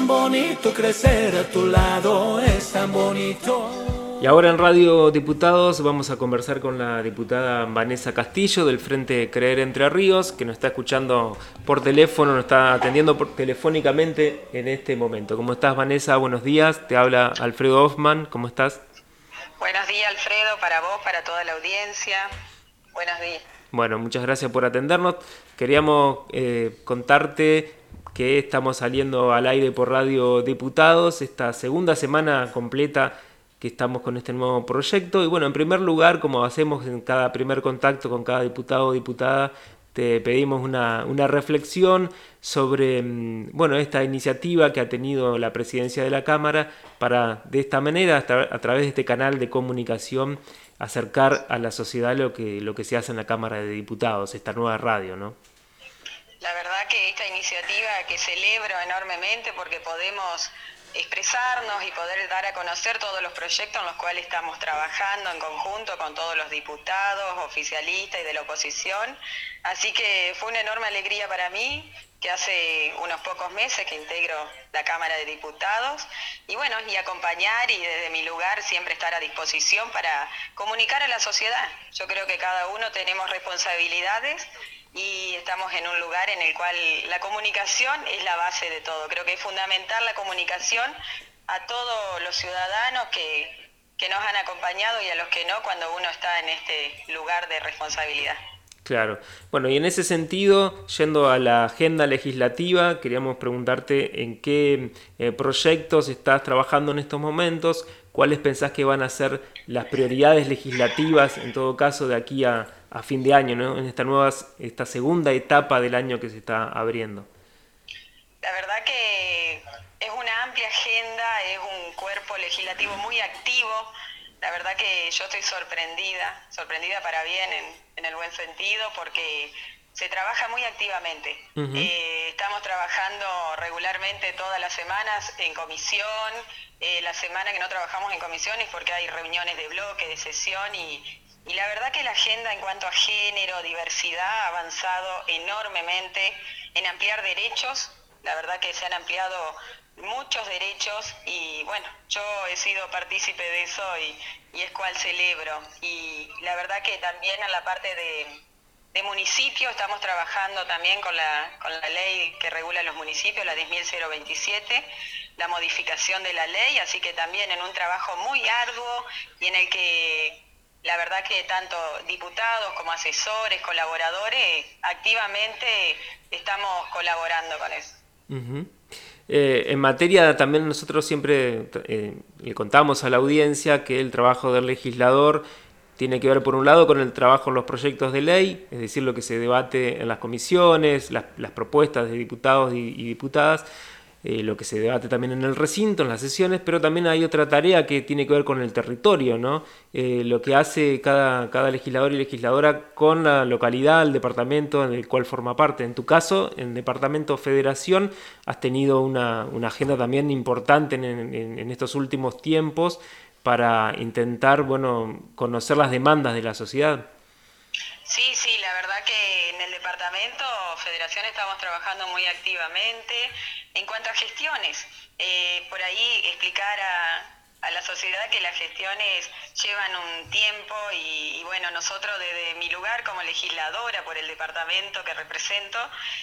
tan bonito crecer a tu lado, es tan bonito. Y ahora en Radio Diputados vamos a conversar con la diputada Vanessa Castillo del Frente Creer Entre Ríos, que nos está escuchando por teléfono, nos está atendiendo por, telefónicamente en este momento. ¿Cómo estás Vanessa? Buenos días, te habla Alfredo Hoffman, ¿cómo estás? Buenos días Alfredo, para vos, para toda la audiencia. Buenos días. Bueno, muchas gracias por atendernos. Queríamos eh, contarte que estamos saliendo al aire por Radio Diputados esta segunda semana completa que estamos con este nuevo proyecto. Y bueno, en primer lugar, como hacemos en cada primer contacto con cada diputado o diputada, te pedimos una, reflexión sobre mm, bueno, esta iniciativa que ha tenido la presidencia de la Cámara para de esta manera, a través de este canal de comunicación, acercar a la sociedad lo que, lo que se hace en la Cámara de Diputados, esta nueva radio, ¿no? La verdad que esta iniciativa que celebro enormemente porque podemos expresarnos y poder dar a conocer todos los proyectos en los cuales estamos trabajando en conjunto con todos los diputados, oficialistas y de la oposición. Así que fue una enorme alegría para mí que hace unos pocos meses que integro la Cámara de Diputados y bueno, y acompañar y desde mi lugar siempre estar a disposición para comunicar a la sociedad. Yo creo que cada uno tenemos responsabilidades y estamos en un lugar en el cual la comunicación es la base de todo. Creo que es fundamental la comunicación a todos los ciudadanos que, que nos han acompañado y a los que no cuando uno está en este lugar de responsabilidad. Claro. Bueno, y en ese sentido, yendo a la agenda legislativa, queríamos preguntarte en qué eh, proyectos estás trabajando en estos momentos, cuáles pensás que van a ser las prioridades legislativas, en todo caso, de aquí a, a fin de año, ¿no? en esta, nueva, esta segunda etapa del año que se está abriendo? La verdad que es una amplia agenda, es un cuerpo legislativo muy activo. La verdad que yo estoy sorprendida, sorprendida para bien en, el buen sentido, porque se trabaja muy activamente. Eh, estamos trabajando regularmente todas las semanas en comisión. Eh, la semana que no trabajamos en comisiones porque hay reuniones de bloque, de sesión y, y la verdad que la agenda en cuanto a género, diversidad, ha avanzado enormemente en ampliar derechos. La verdad que se han ampliado muchos derechos y bueno, yo he sido partícipe de eso y, es cual celebro. Y la verdad que también en la parte de, de municipio estamos trabajando también con la, con la ley que regula los municipios, la 10.027, la modificación de la ley, así que también en un trabajo muy arduo y en el que la verdad que tanto diputados como asesores, colaboradores, activamente estamos colaborando con eso. Eh, en materia también nosotros siempre eh, le contamos a la audiencia que el trabajo del legislador tiene que ver por un lado con el trabajo en los proyectos de ley, es decir, lo que se debate en las comisiones, las, propuestas de diputados y diputadas, eh, lo que se debate también en el recinto, en las sesiones, pero también hay otra tarea que tiene que ver con el territorio, ¿no? Eh, lo que hace cada, cada legislador y legisladora con la localidad, el departamento en el cual forma parte. En tu caso, en Departamento Federación, has tenido una, agenda también importante en, en estos últimos tiempos para intentar, bueno, conocer las demandas de la sociedad. Sí, sí, la verdad que en el departamento Federación estamos trabajando muy activamente. En cuanto a gestiones, eh, por ahí explicar a, a la sociedad que las gestiones llevan un tiempo y, bueno, nosotros desde mi lugar como legisladora por el departamento que represento,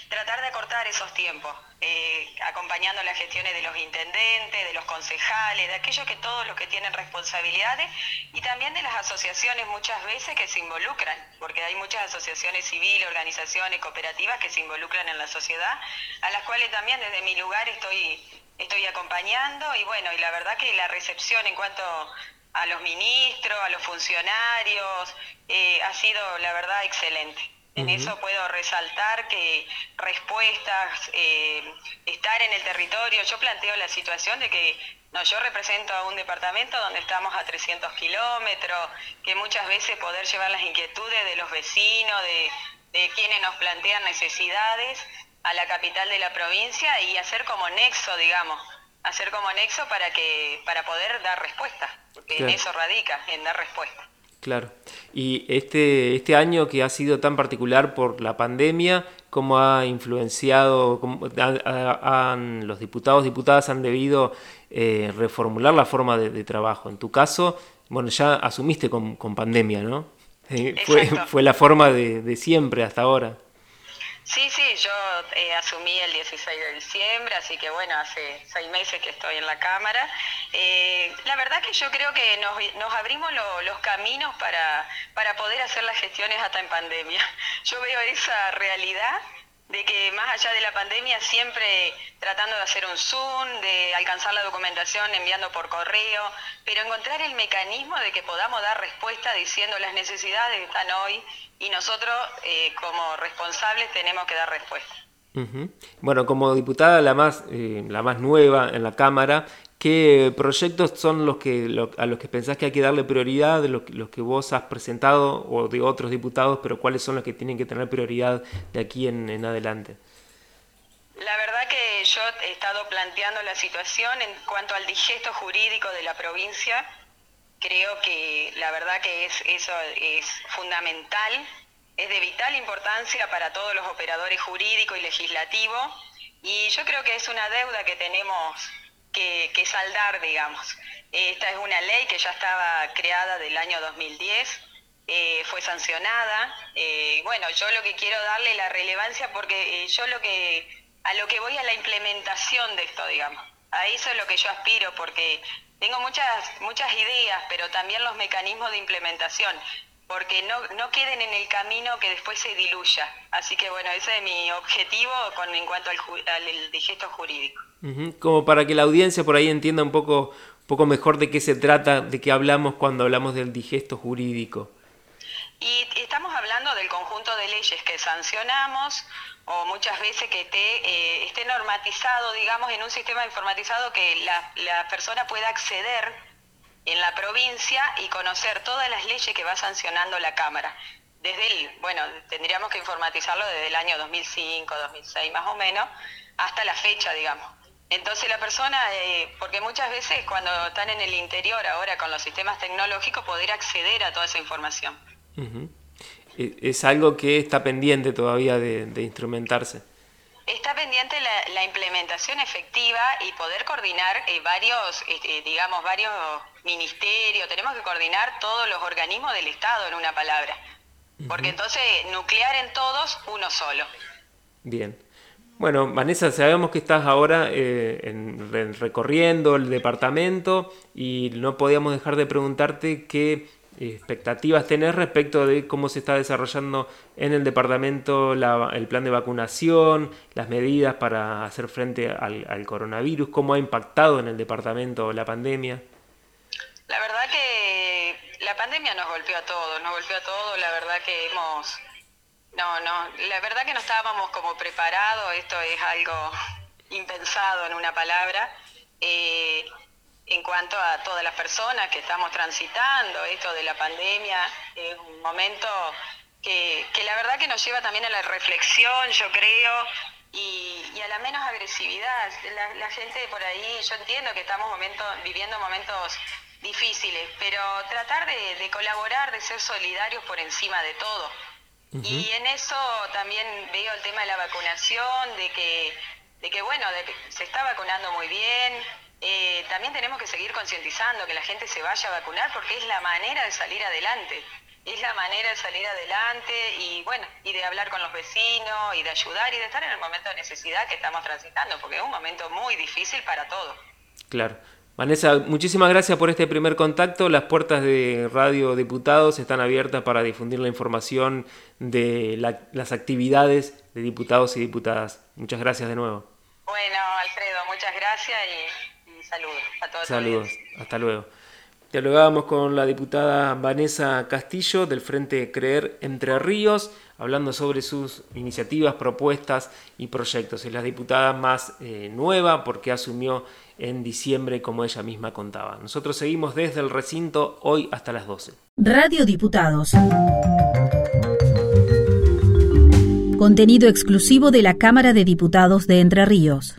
tratar de acortar esos tiempos, eh, acompañando las gestiones de los intendentes, de los concejales, de aquellos que todos los que tienen responsabilidades y también de las asociaciones muchas veces que se involucran, porque hay muchas asociaciones civiles, organizaciones, cooperativas que se involucran en la sociedad, a las cuales también desde mi lugar estoy estoy acompañando y bueno, y la verdad que la recepción en cuanto a los ministros, a los funcionarios, eh, ha sido la verdad excelente. En eso puedo resaltar que respuestas, eh, estar en el territorio, yo planteo la situación de que no, yo represento a un departamento donde estamos a 300 kilómetros, que muchas veces poder llevar las inquietudes de los vecinos, de, de quienes nos plantean necesidades, a la capital de la provincia y hacer como nexo, digamos, hacer como nexo para que para poder dar respuesta, porque en eso radica, en dar respuesta. Claro. Y este, este año que ha sido tan particular por la pandemia, cómo ha influenciado, cómo han, los diputados, diputadas han debido eh, reformular la forma de, trabajo. En tu caso, bueno, ya asumiste con, pandemia, ¿no? fue, fue la forma de siempre hasta ahora. Sí, sí, yo eh, asumí el 16 de diciembre, así que bueno, hace seis meses que estoy en la Cámara. Eh, la verdad que yo creo que nos, abrimos los caminos para, para poder hacer las gestiones hasta en pandemia. Yo veo esa realidad de que más allá de la pandemia siempre tratando de hacer un Zoom, de alcanzar la documentación enviando por correo, pero encontrar el mecanismo de que podamos dar respuesta diciendo las necesidades están hoy y nosotros eh, como responsables tenemos que dar respuesta. Bueno, como diputada la más, eh, la más nueva en la Cámara, ¿Qué proyectos son los que a los que pensás que hay que darle prioridad, de los, que vos has presentado o de otros diputados, pero cuáles son los que tienen que tener prioridad de aquí en, adelante? La verdad que yo he estado planteando la situación en cuanto al digesto jurídico de la provincia. Creo que la verdad que es, eso es fundamental, es de vital importancia para todos los operadores jurídicos y legislativos. Y yo creo que es una deuda que tenemos que, saldar, digamos. Esta es una ley que ya estaba creada del año 2010, eh, fue sancionada. Eh, bueno, yo lo que quiero darle la relevancia porque eh, yo lo que a lo que voy a la implementación de esto, digamos. A eso es lo que yo aspiro porque tengo muchas muchas ideas, pero también los mecanismos de implementación porque no, no queden en el camino que después se diluya. Así que bueno, ese es mi objetivo con, en cuanto al, al digesto jurídico. Como para que la audiencia por ahí entienda un poco, poco mejor de qué se trata, de qué hablamos cuando hablamos del digesto jurídico. Y estamos hablando del conjunto de leyes que sancionamos o muchas veces que esté, eh, esté normatizado, digamos, en un sistema informatizado que la, la persona pueda acceder en la provincia y conocer todas las leyes que va sancionando la Cámara. Desde el, bueno, tendríamos que informatizarlo desde el año 2005, 2006 más o menos, hasta la fecha, digamos. Entonces la persona, eh, porque muchas veces cuando están en el interior ahora con los sistemas tecnológicos, poder acceder a toda esa información. E, es algo que está pendiente todavía de instrumentarse. Está pendiente la, implementación efectiva y poder coordinar eh, varios, este, digamos, varios ministerios. Tenemos que coordinar todos los organismos del Estado, en una palabra. Porque entonces nuclear en todos, uno solo. Bien. Bueno, Vanessa, sabemos que estás ahora eh, recorriendo el departamento y no podíamos dejar de preguntarte qué expectativas tenés respecto de cómo se está desarrollando en el departamento el plan de vacunación, las medidas para hacer frente al, coronavirus, cómo ha impactado en el departamento la pandemia? La verdad que la pandemia nos golpeó a todos, nos golpeó a todos, la verdad que hemos... No, no, la verdad que no estábamos como preparados, esto es algo impensado en una palabra. Eh, en cuanto a todas las personas que estamos transitando esto de la pandemia, es un momento que, la verdad que nos lleva también a la reflexión, yo creo, y, a la menos agresividad. La, gente por ahí, yo entiendo que estamos viviendo momentos difíciles, pero tratar de, colaborar, de ser solidarios por encima de todo. Y en eso también veo el tema de la vacunación, de que, de que bueno, de que se está vacunando muy bien, eh, también tenemos que seguir concientizando que la gente se vaya a vacunar porque es la manera de salir adelante. Es la manera de salir adelante y bueno, y de hablar con los vecinos y de ayudar y de estar en el momento de necesidad que estamos transitando, porque es un momento muy difícil para todos. Claro. Vanessa, muchísimas gracias por este primer contacto. Las puertas de Radio Diputados están abiertas para difundir la información de las actividades de diputados y diputadas. Muchas gracias de nuevo. Bueno, Alfredo, muchas gracias y Saludos a todos. Saludos, hasta luego. Dialogábamos con la diputada Vanessa Castillo del Frente Creer Entre Ríos, hablando sobre sus iniciativas, propuestas y proyectos. Es la diputada más eh, nueva porque asumió en diciembre, como ella misma contaba. Nosotros seguimos desde el recinto hoy hasta las 12. Radio Diputados. Contenido exclusivo de la Cámara de Diputados de Entre Ríos.